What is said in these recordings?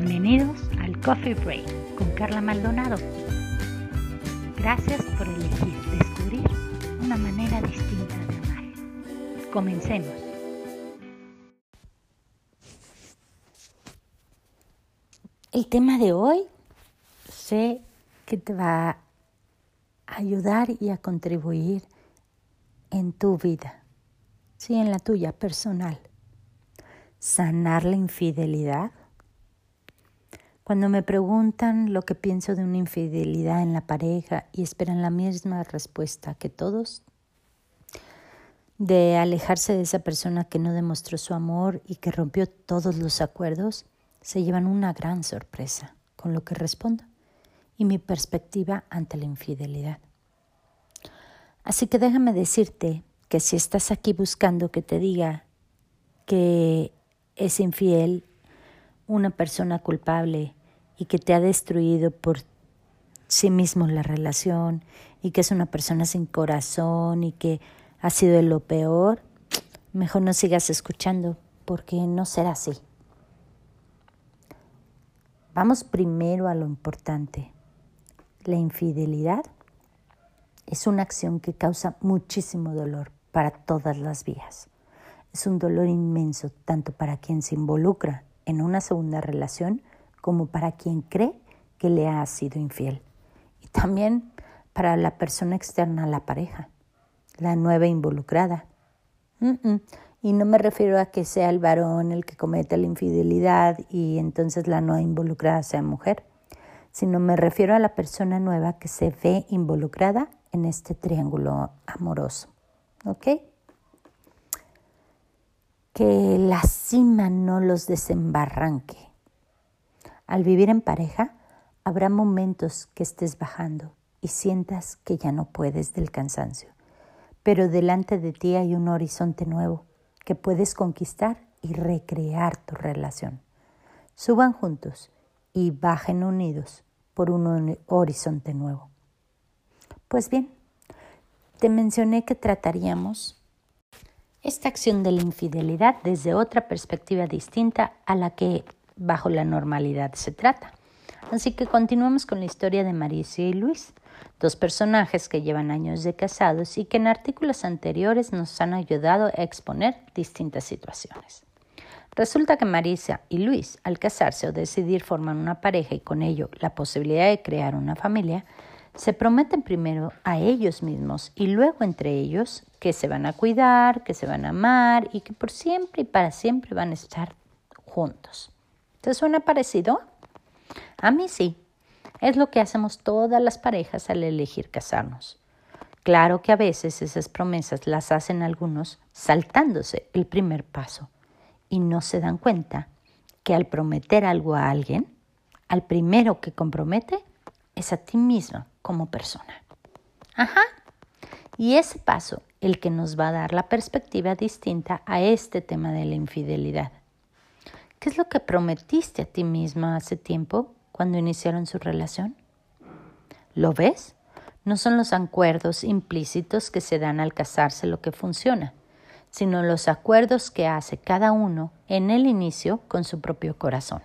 Bienvenidos al Coffee Break con Carla Maldonado. Gracias por elegir descubrir una manera distinta de amar. Comencemos. El tema de hoy sé que te va a ayudar y a contribuir en tu vida, sí, en la tuya personal. Sanar la infidelidad. Cuando me preguntan lo que pienso de una infidelidad en la pareja y esperan la misma respuesta que todos, de alejarse de esa persona que no demostró su amor y que rompió todos los acuerdos, se llevan una gran sorpresa con lo que respondo y mi perspectiva ante la infidelidad. Así que déjame decirte que si estás aquí buscando que te diga que es infiel una persona culpable y que te ha destruido por sí mismo la relación y que es una persona sin corazón y que ha sido lo peor, mejor no sigas escuchando porque no será así. Vamos primero a lo importante. La infidelidad es una acción que causa muchísimo dolor para todas las vías. Es un dolor inmenso tanto para quien se involucra en una segunda relación como para quien cree que le ha sido infiel. Y también para la persona externa a la pareja, la nueva involucrada. Y no me refiero a que sea el varón el que cometa la infidelidad y entonces la nueva involucrada sea mujer sino me refiero a la persona nueva que se ve involucrada en este triángulo amoroso. ¿Ok? Que la cima no los desembarranque. Al vivir en pareja, habrá momentos que estés bajando y sientas que ya no puedes del cansancio, pero delante de ti hay un horizonte nuevo que puedes conquistar y recrear tu relación. Suban juntos y bajen unidos por un horizonte nuevo. Pues bien, te mencioné que trataríamos esta acción de la infidelidad desde otra perspectiva distinta a la que bajo la normalidad se trata. Así que continuamos con la historia de Marisa y Luis, dos personajes que llevan años de casados y que en artículos anteriores nos han ayudado a exponer distintas situaciones. Resulta que Marisa y Luis, al casarse o decidir formar una pareja y con ello la posibilidad de crear una familia, se prometen primero a ellos mismos y luego entre ellos que se van a cuidar, que se van a amar y que por siempre y para siempre van a estar juntos. ¿Te suena parecido? A mí sí. Es lo que hacemos todas las parejas al elegir casarnos. Claro que a veces esas promesas las hacen algunos saltándose el primer paso y no se dan cuenta que al prometer algo a alguien, al primero que compromete es a ti mismo como persona. Ajá. Y ese paso, el que nos va a dar la perspectiva distinta a este tema de la infidelidad. ¿Qué es lo que prometiste a ti misma hace tiempo cuando iniciaron su relación? ¿Lo ves? No son los acuerdos implícitos que se dan al casarse lo que funciona, sino los acuerdos que hace cada uno en el inicio con su propio corazón.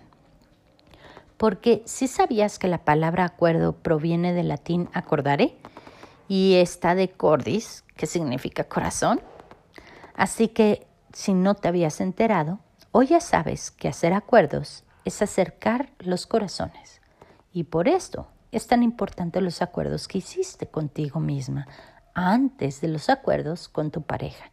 Porque si sabías que la palabra acuerdo proviene del latín acordare y está de cordis, que significa corazón, así que si no te habías enterado, hoy ya sabes que hacer acuerdos es acercar los corazones. Y por esto es tan importante los acuerdos que hiciste contigo misma antes de los acuerdos con tu pareja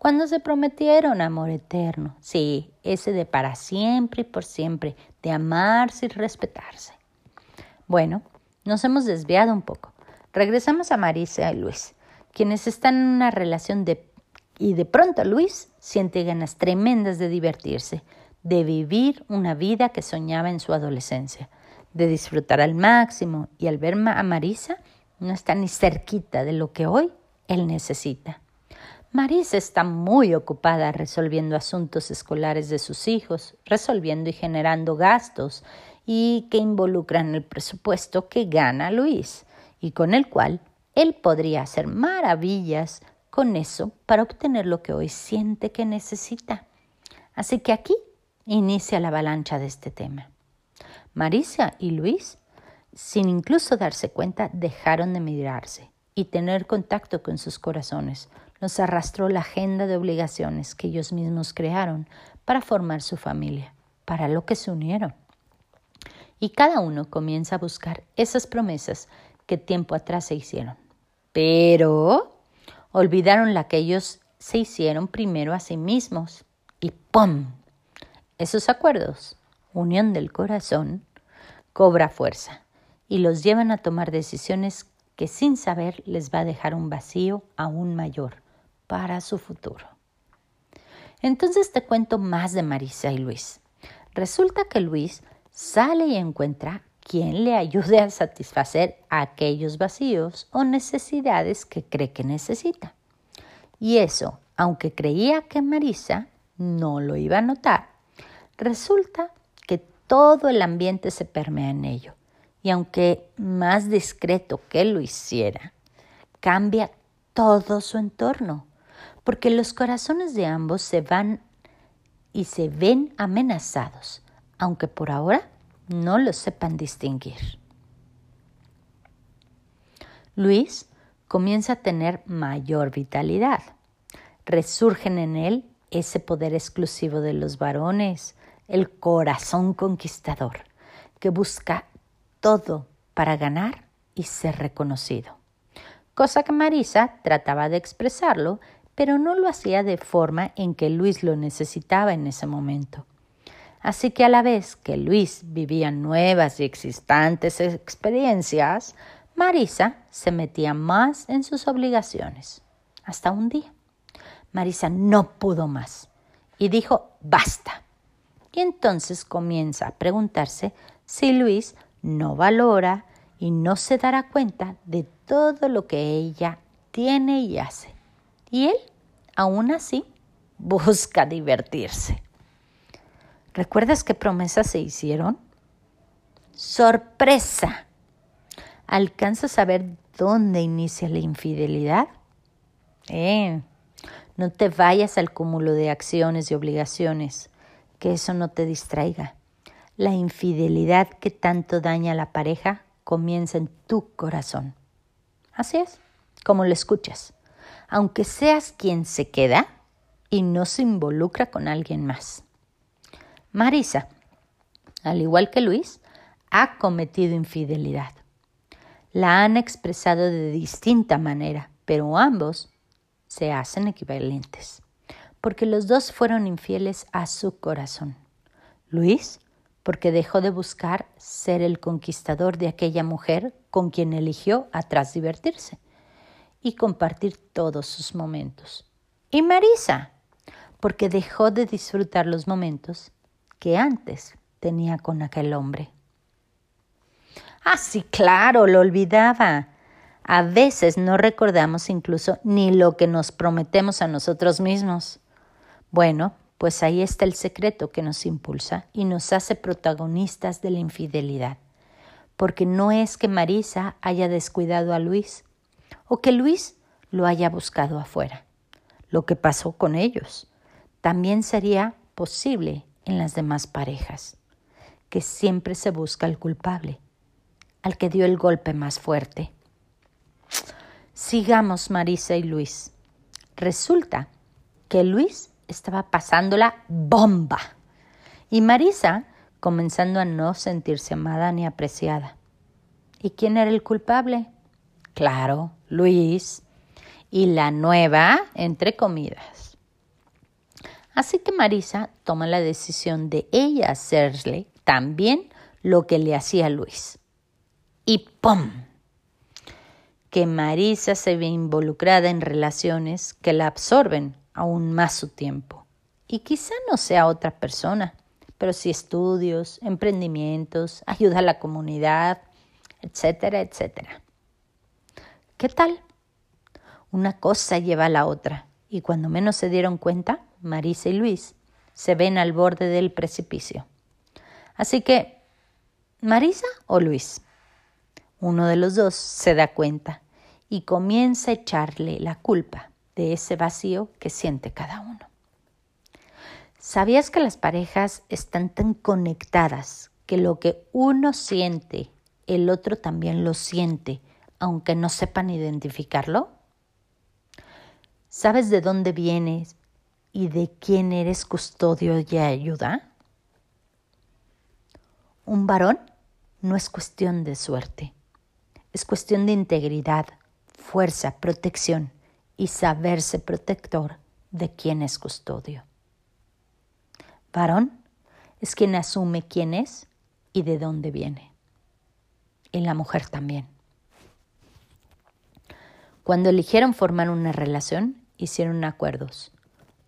cuando se prometieron amor eterno, sí, ese de para siempre y por siempre, de amarse y respetarse. Bueno, nos hemos desviado un poco. Regresamos a Marisa y Luis, quienes están en una relación de... Y de pronto Luis siente ganas tremendas de divertirse, de vivir una vida que soñaba en su adolescencia, de disfrutar al máximo y al ver a Marisa no está ni cerquita de lo que hoy él necesita. Marisa está muy ocupada resolviendo asuntos escolares de sus hijos, resolviendo y generando gastos y que involucran el presupuesto que gana Luis y con el cual él podría hacer maravillas con eso para obtener lo que hoy siente que necesita. Así que aquí inicia la avalancha de este tema. Marisa y Luis, sin incluso darse cuenta, dejaron de mirarse y tener contacto con sus corazones. Los arrastró la agenda de obligaciones que ellos mismos crearon para formar su familia, para lo que se unieron. Y cada uno comienza a buscar esas promesas que tiempo atrás se hicieron. Pero olvidaron la que ellos se hicieron primero a sí mismos. Y ¡pum! Esos acuerdos, unión del corazón, cobra fuerza y los llevan a tomar decisiones que sin saber les va a dejar un vacío aún mayor para su futuro. Entonces te cuento más de Marisa y Luis. Resulta que Luis sale y encuentra quien le ayude a satisfacer aquellos vacíos o necesidades que cree que necesita. Y eso, aunque creía que Marisa no lo iba a notar, resulta que todo el ambiente se permea en ello. Y aunque más discreto que lo hiciera, cambia todo su entorno, porque los corazones de ambos se van y se ven amenazados, aunque por ahora no lo sepan distinguir. Luis comienza a tener mayor vitalidad. Resurgen en él ese poder exclusivo de los varones, el corazón conquistador, que busca todo para ganar y ser reconocido. Cosa que Marisa trataba de expresarlo, pero no lo hacía de forma en que Luis lo necesitaba en ese momento. Así que a la vez que Luis vivía nuevas y existentes experiencias, Marisa se metía más en sus obligaciones. Hasta un día. Marisa no pudo más y dijo basta. Y entonces comienza a preguntarse si Luis no valora y no se dará cuenta de todo lo que ella tiene y hace. Y él, aún así, busca divertirse. ¿Recuerdas qué promesas se hicieron? ¡Sorpresa! ¿Alcanzas a ver dónde inicia la infidelidad? Eh, no te vayas al cúmulo de acciones y obligaciones, que eso no te distraiga. La infidelidad que tanto daña a la pareja comienza en tu corazón. Así es, como lo escuchas. Aunque seas quien se queda y no se involucra con alguien más. Marisa, al igual que Luis, ha cometido infidelidad. La han expresado de distinta manera, pero ambos se hacen equivalentes, porque los dos fueron infieles a su corazón. Luis, porque dejó de buscar ser el conquistador de aquella mujer con quien eligió atrás divertirse y compartir todos sus momentos. Y Marisa, porque dejó de disfrutar los momentos que antes tenía con aquel hombre. Ah, sí, claro, lo olvidaba. A veces no recordamos incluso ni lo que nos prometemos a nosotros mismos. Bueno, pues ahí está el secreto que nos impulsa y nos hace protagonistas de la infidelidad. Porque no es que Marisa haya descuidado a Luis o que Luis lo haya buscado afuera. Lo que pasó con ellos. También sería posible en las demás parejas, que siempre se busca al culpable, al que dio el golpe más fuerte. Sigamos Marisa y Luis. Resulta que Luis estaba pasándola bomba y Marisa comenzando a no sentirse amada ni apreciada. ¿Y quién era el culpable? Claro, Luis. Y la nueva, entre comidas. Así que Marisa toma la decisión de ella hacerle también lo que le hacía Luis. Y ¡pum! Que Marisa se ve involucrada en relaciones que la absorben aún más su tiempo. Y quizá no sea otra persona, pero sí estudios, emprendimientos, ayuda a la comunidad, etcétera, etcétera. ¿Qué tal? Una cosa lleva a la otra y cuando menos se dieron cuenta, Marisa y Luis se ven al borde del precipicio. Así que, ¿Marisa o Luis? Uno de los dos se da cuenta y comienza a echarle la culpa de ese vacío que siente cada uno. ¿Sabías que las parejas están tan conectadas que lo que uno siente, el otro también lo siente, aunque no sepan identificarlo? ¿Sabes de dónde vienes y de quién eres custodio y ayuda? Un varón no es cuestión de suerte, es cuestión de integridad, fuerza, protección y saberse protector de quien es custodio. Varón es quien asume quién es y de dónde viene. Y la mujer también. Cuando eligieron formar una relación, hicieron acuerdos,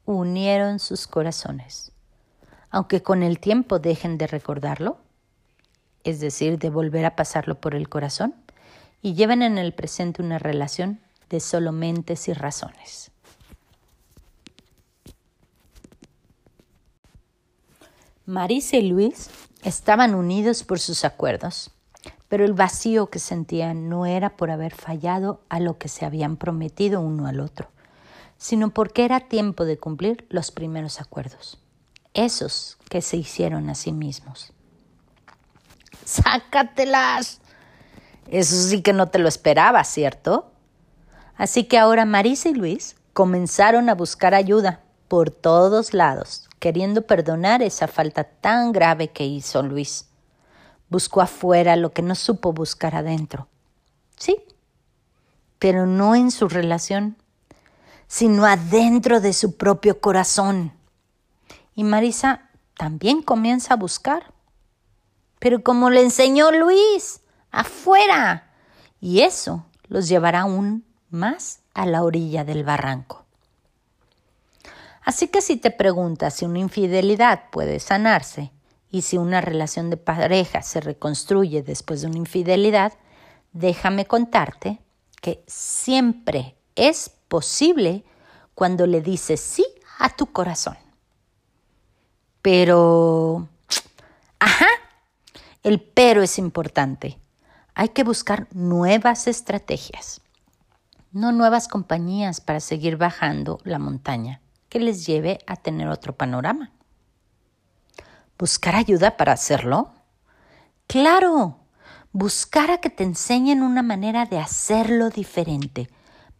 unieron sus corazones. Aunque con el tiempo dejen de recordarlo, es decir, de volver a pasarlo por el corazón, y lleven en el presente una relación de solo mentes y razones. Marisa y Luis estaban unidos por sus acuerdos, pero el vacío que sentían no era por haber fallado a lo que se habían prometido uno al otro, sino porque era tiempo de cumplir los primeros acuerdos, esos que se hicieron a sí mismos. ¡Sácatelas! Eso sí que no te lo esperaba, ¿cierto? Así que ahora Marisa y Luis comenzaron a buscar ayuda por todos lados, queriendo perdonar esa falta tan grave que hizo Luis. Buscó afuera lo que no supo buscar adentro. Sí, pero no en su relación, sino adentro de su propio corazón. Y Marisa también comienza a buscar. Pero como le enseñó Luis, afuera. Y eso los llevará aún más a la orilla del barranco. Así que si te preguntas si una infidelidad puede sanarse y si una relación de pareja se reconstruye después de una infidelidad, déjame contarte que siempre es posible cuando le dices sí a tu corazón. Pero, ajá, el pero es importante hay que buscar nuevas estrategias, no nuevas compañías para seguir bajando la montaña que les lleve a tener otro panorama. ¿Buscar ayuda para hacerlo? Claro, buscar a que te enseñen una manera de hacerlo diferente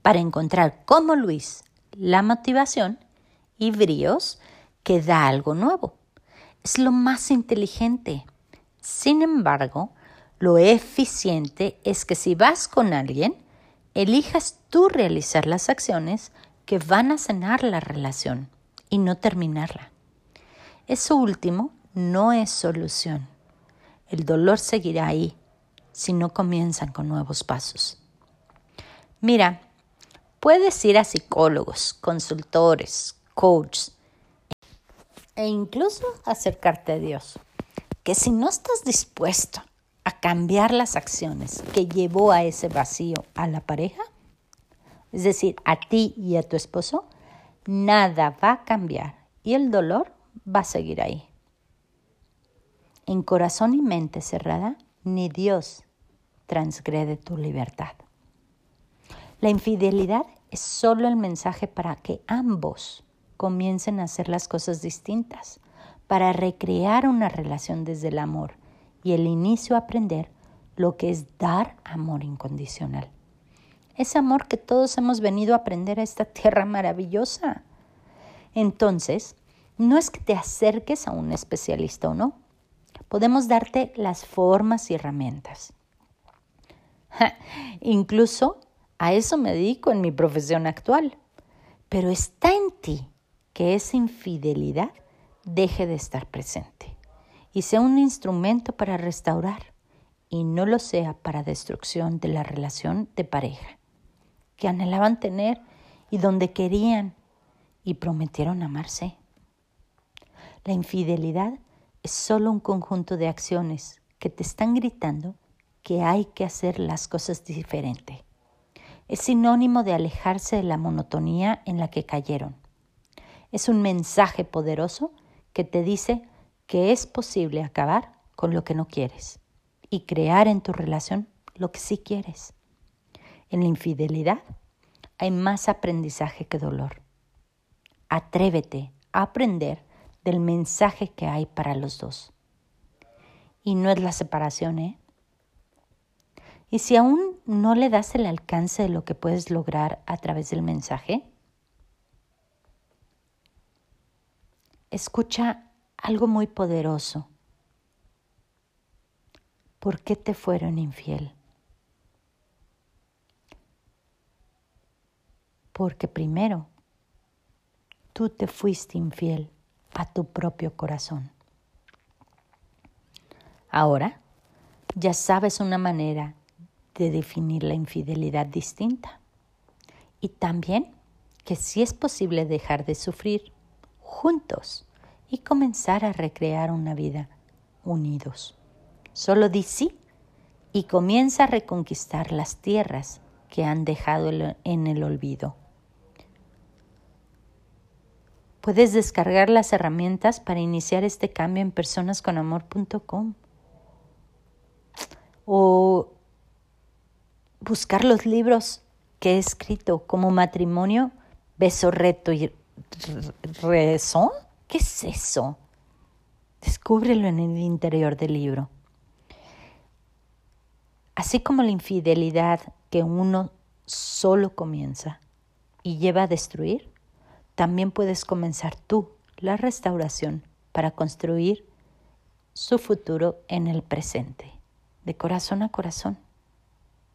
para encontrar como Luis la motivación y bríos que da algo nuevo. Es lo más inteligente. Sin embargo, lo eficiente es que si vas con alguien, elijas tú realizar las acciones que van a sanar la relación y no terminarla. Eso último no es solución. El dolor seguirá ahí si no comienzan con nuevos pasos. Mira, puedes ir a psicólogos, consultores, coaches e incluso acercarte a Dios. Que si no estás dispuesto a cambiar las acciones que llevó a ese vacío a la pareja, es decir, a ti y a tu esposo, nada va a cambiar y el dolor va a seguir ahí. En corazón y mente cerrada, ni Dios transgrede tu libertad. La infidelidad es solo el mensaje para que ambos comiencen a hacer las cosas distintas, para recrear una relación desde el amor y el inicio a aprender lo que es dar amor incondicional. Ese amor que todos hemos venido a aprender a esta tierra maravillosa. Entonces, no es que te acerques a un especialista o no. Podemos darte las formas y herramientas. incluso a eso me dedico en mi profesión actual. Pero está en ti que esa infidelidad deje de estar presente y sea un instrumento para restaurar y no lo sea para destrucción de la relación de pareja que anhelaban tener y donde querían y prometieron amarse. La infidelidad es solo un conjunto de acciones que te están gritando que hay que hacer las cosas diferente. Es sinónimo de alejarse de la monotonía en la que cayeron. Es un mensaje poderoso que te dice que es posible acabar con lo que no quieres y crear en tu relación lo que sí quieres. En la infidelidad hay más aprendizaje que dolor. Atrévete a aprender del mensaje que hay para los dos. Y no es la separación, ¿eh? Y si aún no le das el alcance de lo que puedes lograr a través del mensaje, escucha algo muy poderoso. ¿Por qué te fueron infiel? Porque primero tú te fuiste infiel a tu propio corazón. Ahora ya sabes una manera de definir la infidelidad distinta y también que sí es posible dejar de sufrir juntos y comenzar a recrear una vida unidos. Solo di sí y comienza a reconquistar las tierras que han dejado en el olvido. Puedes descargar las herramientas para iniciar este cambio en personasconamor.com o buscar los libros que he escrito como matrimonio, beso, reto y razón. ¿Qué es eso? Descúbrelo en el interior del libro. Así como la infidelidad que uno solo comienza y lleva a destruir, también puedes comenzar tú la restauración para construir su futuro en el presente, de corazón a corazón.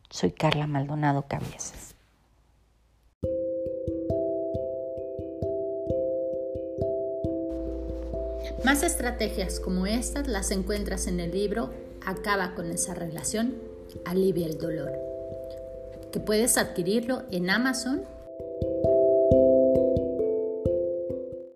Soy Carla Maldonado Cabezas. Más estrategias como estas las encuentras en el libro Acaba con esa relación, alivia el dolor, que puedes adquirirlo en Amazon